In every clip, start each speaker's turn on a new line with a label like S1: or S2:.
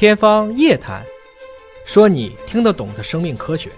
S1: 天方夜谭，说你听得懂的生命科学。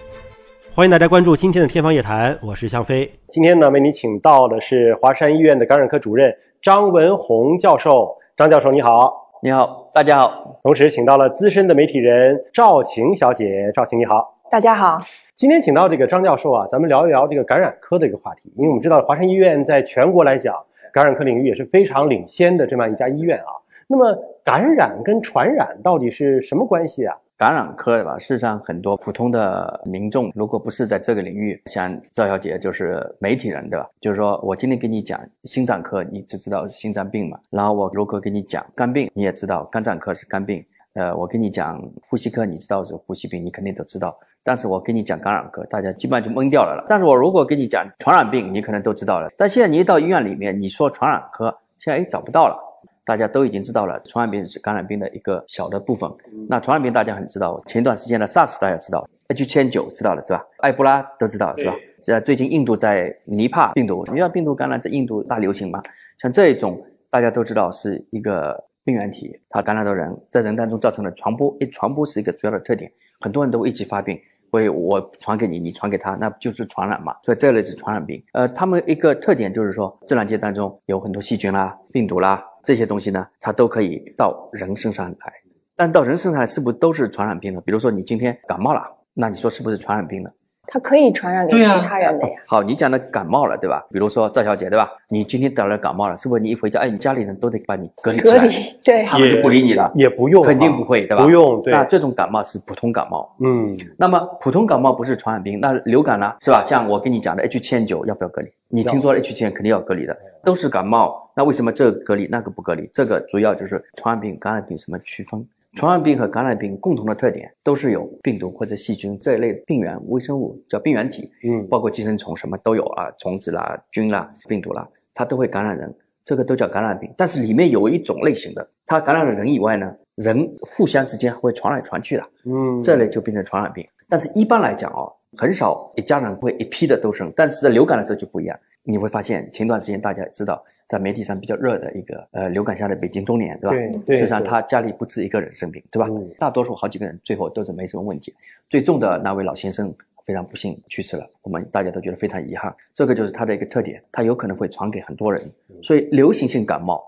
S2: 欢迎大家关注今天的天方夜谭，我是向飞。今天呢，为你请到的是华山医院的感染科主任张文宏教授。张教授你好，
S3: 你好，大家好。
S2: 同时请到了资深的媒体人赵晴小姐，赵晴你好，
S4: 大家好。
S2: 今天请到这个张教授啊，咱们聊一聊这个感染科的一个话题。因为我们知道华山医院在全国来讲，感染科领域也是非常领先的这么一家医院啊。那么感染跟传染到底是什么关系啊？
S3: 感染科吧，事实上很多普通的民众，如果不是在这个领域，像赵小姐就是媒体人，对吧？就是说我今天跟你讲心脏科，你就知道是心脏病嘛。然后我如果跟你讲肝病，你也知道肝脏科是肝病。呃，我跟你讲呼吸科，你知道是呼吸病，你肯定都知道。但是我跟你讲感染科，大家基本上就懵掉了了。但是我如果跟你讲传染病，你可能都知道了。但现在你一到医院里面，你说传染科，现在哎找不到了。大家都已经知道了，传染病是感染病的一个小的部分。那传染病大家很知道，前段时间的 SARS 大家知道，H7N9 知道了是吧？埃博拉都知道是吧？现在最近印度在尼帕病毒，尼帕病毒感染在印度大流行嘛？像这一种大家都知道是一个病原体，它感染到人，在人当中造成了传播，一传播是一个主要的特点，很多人都会一起发病。会我传给你，你传给他，那不就是传染嘛？所以这类是传染病。呃，他们一个特点就是说，自然界当中有很多细菌啦、病毒啦这些东西呢，它都可以到人身上来。但到人身上来是不是都是传染病呢？比如说你今天感冒了，那你说是不是传染病呢？
S4: 它可以传染给其他人的呀。
S3: 好，你讲的感冒了，对吧？比如说赵小姐，对吧？你今天得了感冒了，是不是你一回家，哎，你家里人都得把你隔离起来？
S4: 隔离，对，
S3: 他们就不理你了，
S2: 也不用，
S3: 肯定不会，对吧？
S2: 不用，对。
S3: 那这种感冒是普通感冒，
S2: 嗯。
S3: 那么普通感冒不是传染病，那流感呢？是吧？像我跟你讲的 H7N9 要不要隔离？你听说 H7N 肯定要隔离的，都是感冒，那为什么这个隔离那个不隔离？这个主要就是传染病、感染病什么区分？传染病和感染病共同的特点都是有病毒或者细菌这一类病原微生物，叫病原体，
S2: 嗯，
S3: 包括寄生虫什么都有啊，虫子啦、菌啦、病毒啦，它都会感染人，这个都叫感染病。但是里面有一种类型的，它感染了人以外呢，人互相之间会传来传去的，
S2: 嗯，
S3: 这类就变成传染病。但是一般来讲哦，很少一家人会一批的都生，但是在流感的时候就不一样。你会发现，前段时间大家知道，在媒体上比较热的一个呃流感下的北京中年，对
S2: 吧？对，
S3: 实际上他家里不止一个人生病，对吧？大多数好几个人，最后都是没什么问题。最重的那位老先生非常不幸去世了，我们大家都觉得非常遗憾。这个就是他的一个特点，他有可能会传给很多人。所以流行性感冒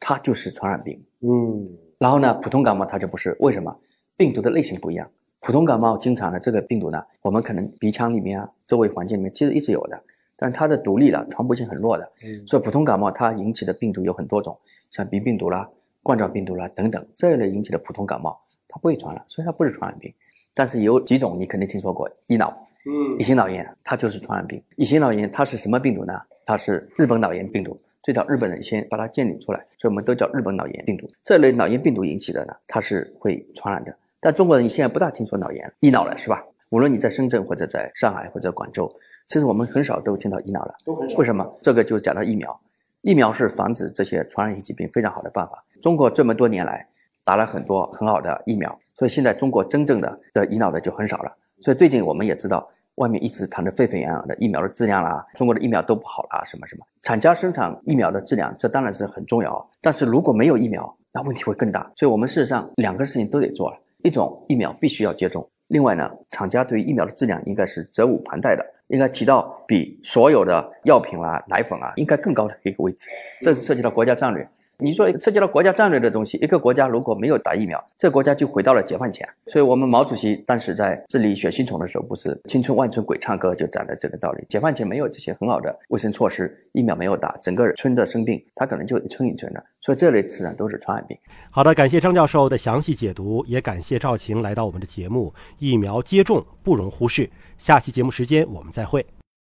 S3: 它就是传染病，
S2: 嗯。
S3: 然后呢，普通感冒它就不是，为什么？病毒的类型不一样。普通感冒经常的这个病毒呢，我们可能鼻腔里面啊，周围环境里面其实一直有的。但它的独立了，传播性很弱的，嗯所以普通感冒它引起的病毒有很多种，像鼻病毒啦、冠状病毒啦等等这一类引起的普通感冒，它不会传染，所以它不是传染病。但是有几种你肯定听说过，乙脑，
S2: 嗯，
S3: 乙型脑炎它就是传染病。乙型脑炎它是什么病毒呢？它是日本脑炎病毒，最早日本人先把它建立出来，所以我们都叫日本脑炎病毒。这类脑炎病毒引起的呢，它是会传染的。但中国人现在不大听说脑炎、医脑了，是吧？无论你在深圳或者在上海或者广州，其实我们很少都听到医脑了。为什么？这个就讲到疫苗，疫苗是防止这些传染性疾病非常好的办法。中国这么多年来打了很多很好的疫苗，所以现在中国真正的的医脑的就很少了。所以最近我们也知道，外面一直谈的沸沸扬扬的疫苗的质量啦，中国的疫苗都不好啦，什么什么。厂家生产疫苗的质量，这当然是很重要。但是如果没有疫苗，那问题会更大。所以我们事实上两个事情都得做了，一种疫苗必须要接种。另外呢，厂家对于疫苗的质量应该是责无旁贷的，应该提到比所有的药品啊、奶粉啊应该更高的一个位置。这是涉及到国家战略。你说涉及到国家战略的东西，一个国家如果没有打疫苗，这个国家就回到了解放前。所以，我们毛主席当时在治理血吸虫的时候，不是“青春万春鬼唱歌”就讲的这个道理。解放前没有这些很好的卫生措施，疫苗没有打，整个村的生病，他可能就一村一村的。所以，这类自然都是传染病。
S2: 好的，感谢张教授的详细解读，也感谢赵晴来到我们的节目。疫苗接种不容忽视，下期节目时间我们再会。